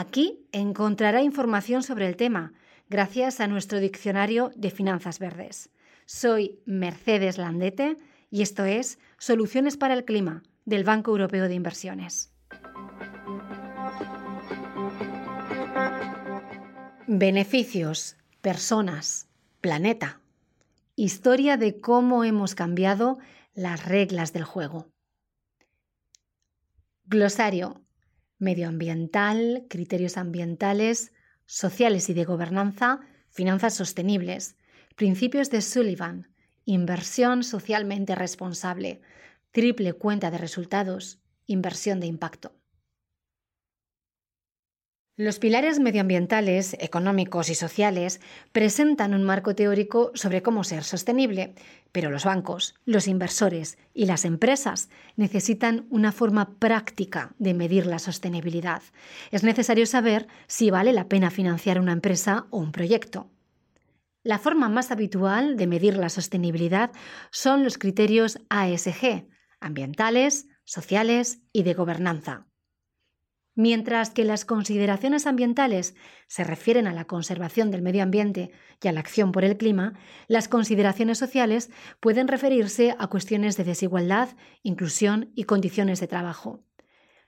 Aquí encontrará información sobre el tema, gracias a nuestro diccionario de finanzas verdes. Soy Mercedes Landete y esto es Soluciones para el Clima del Banco Europeo de Inversiones. Beneficios, personas, planeta. Historia de cómo hemos cambiado las reglas del juego. Glosario medioambiental, criterios ambientales, sociales y de gobernanza, finanzas sostenibles, principios de Sullivan, inversión socialmente responsable, triple cuenta de resultados, inversión de impacto. Los pilares medioambientales, económicos y sociales presentan un marco teórico sobre cómo ser sostenible, pero los bancos, los inversores y las empresas necesitan una forma práctica de medir la sostenibilidad. Es necesario saber si vale la pena financiar una empresa o un proyecto. La forma más habitual de medir la sostenibilidad son los criterios ASG, ambientales, sociales y de gobernanza. Mientras que las consideraciones ambientales se refieren a la conservación del medio ambiente y a la acción por el clima, las consideraciones sociales pueden referirse a cuestiones de desigualdad, inclusión y condiciones de trabajo.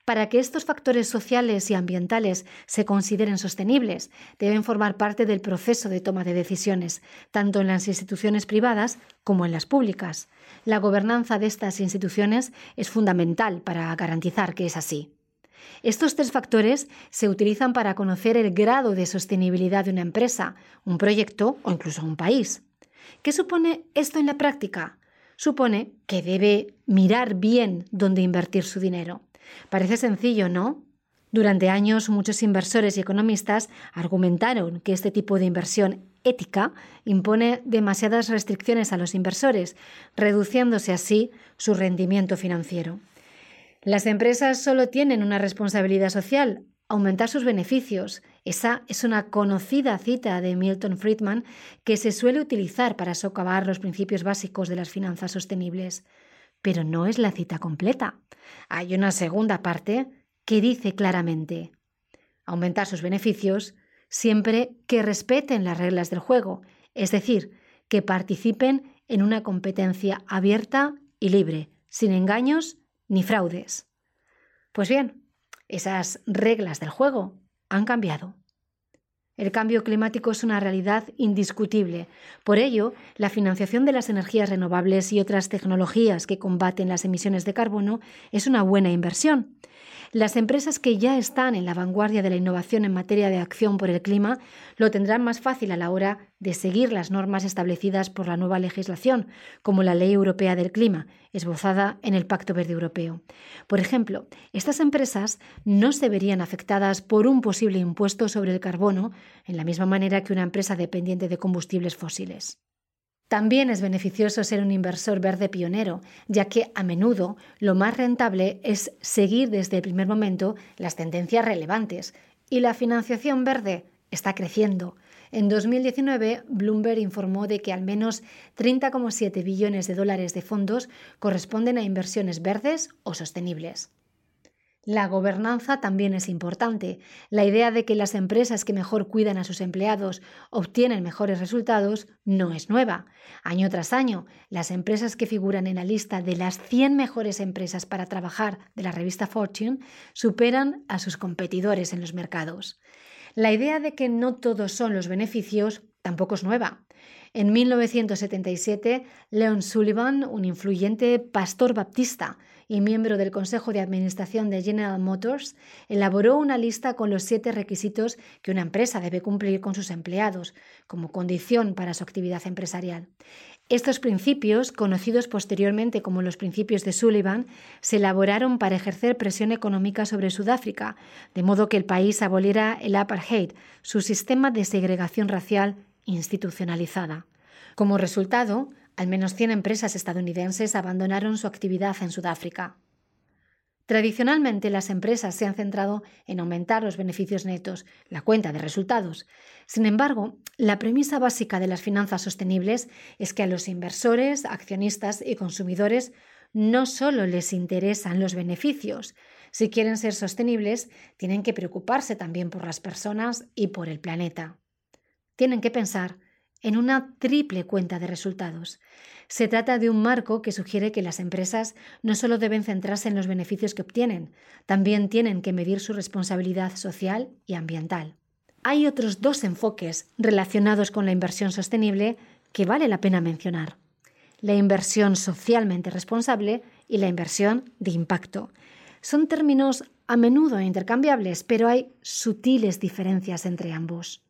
Para que estos factores sociales y ambientales se consideren sostenibles, deben formar parte del proceso de toma de decisiones, tanto en las instituciones privadas como en las públicas. La gobernanza de estas instituciones es fundamental para garantizar que es así. Estos tres factores se utilizan para conocer el grado de sostenibilidad de una empresa, un proyecto o incluso un país. ¿Qué supone esto en la práctica? Supone que debe mirar bien dónde invertir su dinero. Parece sencillo, ¿no? Durante años muchos inversores y economistas argumentaron que este tipo de inversión ética impone demasiadas restricciones a los inversores, reduciéndose así su rendimiento financiero. Las empresas solo tienen una responsabilidad social, aumentar sus beneficios. Esa es una conocida cita de Milton Friedman que se suele utilizar para socavar los principios básicos de las finanzas sostenibles. Pero no es la cita completa. Hay una segunda parte que dice claramente aumentar sus beneficios siempre que respeten las reglas del juego, es decir, que participen en una competencia abierta y libre, sin engaños ni fraudes. Pues bien, esas reglas del juego han cambiado. El cambio climático es una realidad indiscutible. Por ello, la financiación de las energías renovables y otras tecnologías que combaten las emisiones de carbono es una buena inversión. Las empresas que ya están en la vanguardia de la innovación en materia de acción por el clima lo tendrán más fácil a la hora de seguir las normas establecidas por la nueva legislación, como la Ley Europea del Clima, esbozada en el Pacto Verde Europeo. Por ejemplo, estas empresas no se verían afectadas por un posible impuesto sobre el carbono en la misma manera que una empresa dependiente de combustibles fósiles. También es beneficioso ser un inversor verde pionero, ya que a menudo lo más rentable es seguir desde el primer momento las tendencias relevantes, y la financiación verde está creciendo. En 2019, Bloomberg informó de que al menos 30,7 billones de dólares de fondos corresponden a inversiones verdes o sostenibles. La gobernanza también es importante. La idea de que las empresas que mejor cuidan a sus empleados obtienen mejores resultados no es nueva. Año tras año, las empresas que figuran en la lista de las 100 mejores empresas para trabajar de la revista Fortune superan a sus competidores en los mercados. La idea de que no todos son los beneficios tampoco es nueva. En 1977, Leon Sullivan, un influyente pastor baptista y miembro del Consejo de Administración de General Motors, elaboró una lista con los siete requisitos que una empresa debe cumplir con sus empleados como condición para su actividad empresarial. Estos principios, conocidos posteriormente como los principios de Sullivan, se elaboraron para ejercer presión económica sobre Sudáfrica, de modo que el país aboliera el apartheid, su sistema de segregación racial institucionalizada. Como resultado, al menos 100 empresas estadounidenses abandonaron su actividad en Sudáfrica. Tradicionalmente las empresas se han centrado en aumentar los beneficios netos, la cuenta de resultados. Sin embargo, la premisa básica de las finanzas sostenibles es que a los inversores, accionistas y consumidores no solo les interesan los beneficios. Si quieren ser sostenibles, tienen que preocuparse también por las personas y por el planeta. Tienen que pensar en una triple cuenta de resultados. Se trata de un marco que sugiere que las empresas no solo deben centrarse en los beneficios que obtienen, también tienen que medir su responsabilidad social y ambiental. Hay otros dos enfoques relacionados con la inversión sostenible que vale la pena mencionar. La inversión socialmente responsable y la inversión de impacto. Son términos a menudo intercambiables, pero hay sutiles diferencias entre ambos.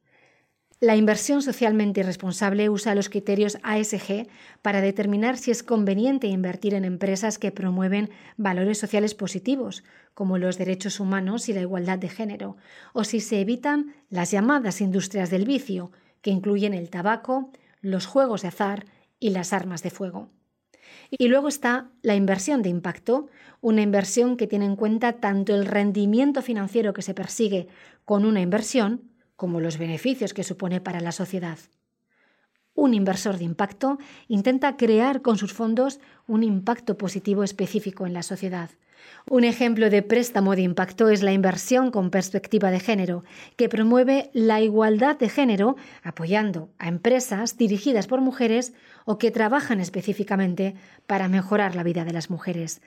La inversión socialmente responsable usa los criterios ASG para determinar si es conveniente invertir en empresas que promueven valores sociales positivos, como los derechos humanos y la igualdad de género, o si se evitan las llamadas industrias del vicio, que incluyen el tabaco, los juegos de azar y las armas de fuego. Y luego está la inversión de impacto, una inversión que tiene en cuenta tanto el rendimiento financiero que se persigue con una inversión, como los beneficios que supone para la sociedad. Un inversor de impacto intenta crear con sus fondos un impacto positivo específico en la sociedad. Un ejemplo de préstamo de impacto es la inversión con perspectiva de género, que promueve la igualdad de género apoyando a empresas dirigidas por mujeres o que trabajan específicamente para mejorar la vida de las mujeres.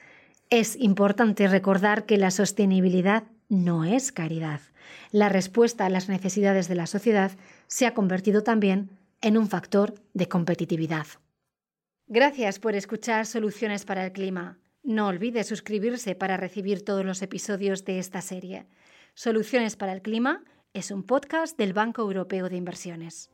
Es importante recordar que la sostenibilidad no es caridad. La respuesta a las necesidades de la sociedad se ha convertido también en un factor de competitividad. Gracias por escuchar Soluciones para el Clima. No olvide suscribirse para recibir todos los episodios de esta serie. Soluciones para el Clima es un podcast del Banco Europeo de Inversiones.